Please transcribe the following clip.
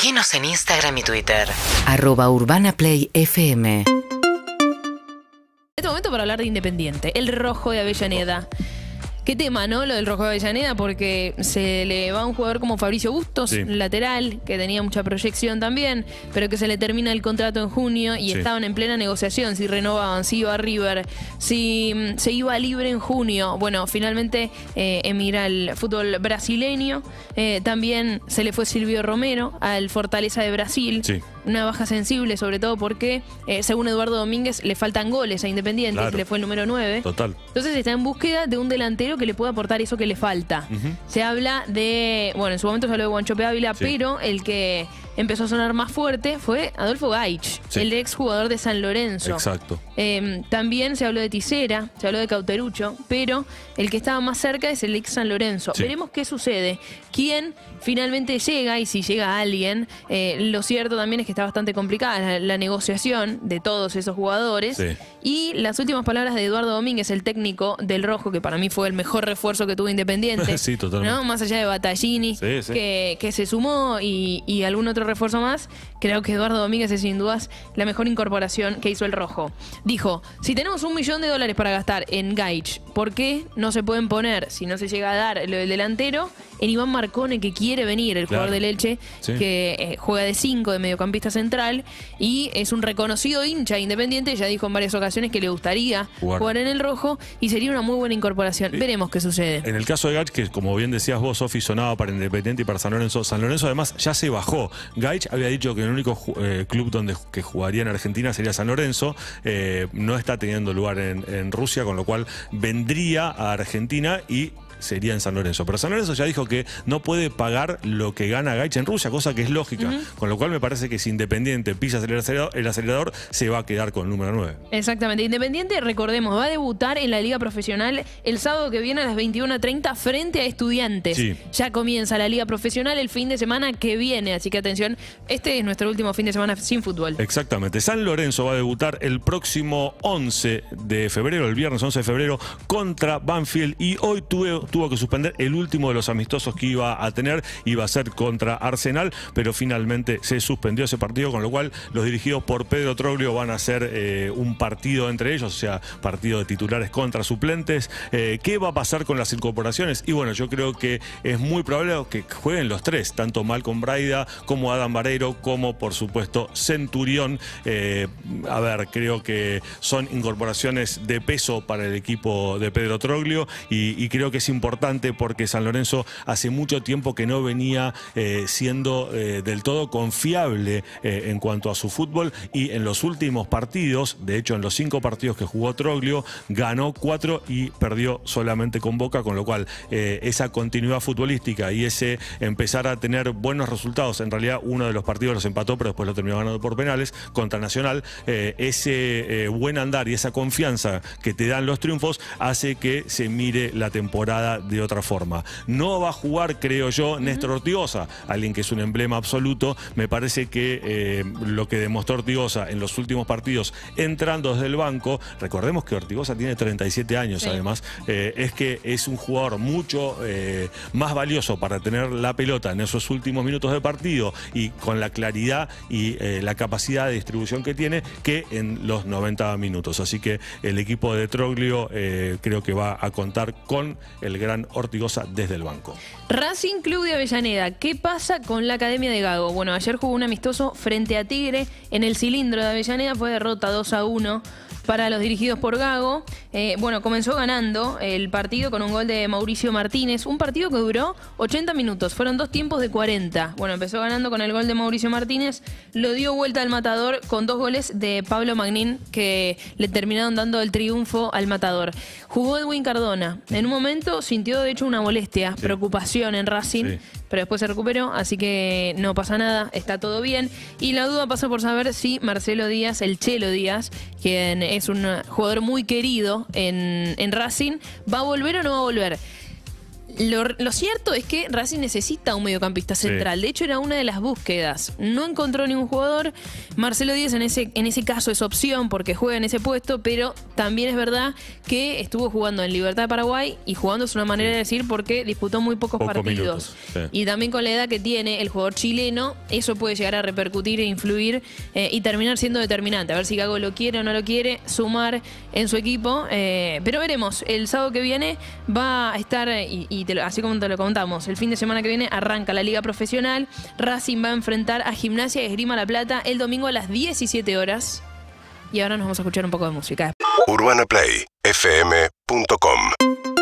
Seguinos en Instagram y Twitter. Arroba Urbana Play FM. Este momento para hablar de Independiente, el rojo de Avellaneda. Qué tema, ¿no? Lo del rojo de Avellaneda, porque se le va a un jugador como Fabricio Bustos, Sí. lateral, que tenía mucha proyección también, pero que se le termina el contrato en junio y Sí. estaban en plena negociación, si renovaban, si iba a River, si mm, se iba libre en junio. Bueno, finalmente eh, emigra al fútbol brasileño. Eh, también se le fue Silvio Romero al Fortaleza de Brasil. Sí. Una baja sensible, sobre todo porque, eh, según Eduardo Domínguez, le faltan goles a Independiente, Claro. se le fue el número 9. Total. Entonces está en búsqueda de un delantero que le pueda aportar eso que le falta. Se habla de, bueno, en su momento se habló de Guanchope Ávila, Sí. pero el que empezó a sonar más fuerte fue Adolfo Gaich, Sí. el ex jugador de San Lorenzo. Exacto. Eh, también se habló de Tisera, se habló de Cauterucho, pero el que estaba más cerca es el ex San Lorenzo. Sí. Veremos qué sucede, quién finalmente llega y si llega alguien. Eh, lo cierto también es que está bastante complicada la, la negociación de todos esos jugadores. Sí. Y las últimas palabras de Eduardo Domínguez, el técnico del Rojo, que para mí fue el mejor refuerzo que tuvo Independiente. Sí, totalmente. ¿no? Más allá de Battaglini. Que, que se sumó y, y algún otro refuerzo más, creo que Eduardo Domínguez es sin dudas la mejor incorporación que hizo el Rojo. Dijo, si tenemos un millón de dólares para gastar en Gaich, ¿por qué no se pueden poner, si no se llega a dar lo del delantero, en Iván Marcone, que quiere venir, el jugador del Elche, Sí. que eh, juega de 5 de mediocampista central y es un reconocido hincha independiente, ya dijo en varias ocasiones que le gustaría Jugar. jugar, en el rojo y sería una muy buena incorporación. Veremos qué sucede. En el caso de Gaich, que como bien decías vos, Sofi, sonaba para Independiente y para San Lorenzo. San Lorenzo además ya se bajó. Gaich había dicho que el único eh, club donde que jugaría en Argentina sería San Lorenzo. Eh, no está teniendo lugar en, en Rusia, con lo cual vendría a Argentina y sería en San Lorenzo. Pero San Lorenzo ya dijo que no puede pagar lo que gana Gaich en Rusia, cosa que es lógica. Con lo cual me parece que si Independiente pisa el acelerador, el acelerador se va a quedar con el número 9. Exactamente. Independiente, recordemos, va a debutar en la Liga Profesional el sábado que viene a las 21.30 frente a Estudiantes. Sí. Ya comienza la Liga Profesional el fin de semana que viene, así que atención, este es nuestro último fin de semana sin fútbol. Exactamente. San Lorenzo va a debutar el próximo 11 de febrero, el viernes 11 de febrero, contra Banfield. Y hoy tuve- tuvo que suspender el último de los amistosos que iba a tener. Iba a ser contra Arsenal, pero finalmente se suspendió ese partido, con lo cual los dirigidos por Pedro Troglio van a hacer eh, un partido entre ellos, o sea, partido de titulares contra suplentes. Eh, ¿Qué va a pasar con las incorporaciones? Y bueno, yo creo que es muy probable que jueguen los tres, tanto Malcolm Braida como Adam Vareiro, como por supuesto Centurión. Eh, a ver, creo que son incorporaciones de peso para el equipo de Pedro Troglio y, y creo que es importante porque San Lorenzo hace mucho tiempo que no venía eh, siendo eh, del todo confiable eh, en cuanto a su fútbol y en los últimos partidos, de hecho en los cinco partidos que jugó Troglio, ganó cuatro y perdió solamente con Boca, con lo cual esa continuidad futbolística y ese empezar a tener buenos resultados, en realidad uno de los partidos los empató, pero después lo terminó ganando por penales contra Nacional, ese buen andar y esa confianza que te dan los triunfos hace que se mire la temporada de otra forma. No va a jugar, creo yo, Néstor Ortigosa, alguien que es un emblema absoluto. Me parece que eh, lo que demostró Ortigosa en los últimos partidos, entrando desde el banco, recordemos que Ortigosa tiene 37 años Sí. además, eh, es que es un jugador mucho eh, más valioso para tener la pelota en esos últimos minutos de partido y con la claridad y la capacidad de distribución que tiene que en los 90 minutos. Así que el equipo de Troglio creo que va a contar con el gran Ortigosa desde el banco. Racing Club de Avellaneda, ¿qué pasa con la Academia de Gago? Bueno, ayer jugó un amistoso frente a Tigre en el cilindro de Avellaneda, fue derrota 2 a 1 para los dirigidos por Gago. Eh, bueno, comenzó ganando el partido con un gol de Mauricio Martínez, un partido que duró 80 minutos, fueron dos tiempos de 40. Bueno, empezó ganando con el gol de Mauricio Martínez, lo dio vuelta al matador con dos goles de Pablo Magnín que le terminaron dando el triunfo al matador. Jugó Edwin Cardona, en un momento sintió de hecho una molestia, preocupación en Racing. Sí. Pero después se recuperó, así que no pasa nada, está todo bien. Y la duda pasa por saber si Marcelo Díaz, el Chelo Díaz, quien es un jugador muy querido en, en Racing, ¿va a volver o no va a volver? Lo, lo cierto es que Racing necesita un mediocampista Sí. central. De hecho, era una de las búsquedas. No encontró ningún jugador. Marcelo Díaz en ese, en ese caso es opción porque juega en ese puesto, pero también es verdad que estuvo jugando en Libertad de Paraguay y jugando es una manera de decir porque disputó muy pocos Pocos partidos. minutos, sí. Y también con la edad que tiene el jugador chileno, eso puede llegar a repercutir e influir eh, y terminar siendo determinante. A ver si Gago lo quiere o no lo quiere sumar en su equipo. eh, pero veremos, el sábado que viene va a estar, eh, y, y así como te lo contamos, el fin de semana que viene arranca la liga profesional. Racing va a enfrentar a Gimnasia y Esgrima La Plata el domingo a las 17 horas. Y ahora nos vamos a escuchar un poco de música. UrbanaPlayFM.com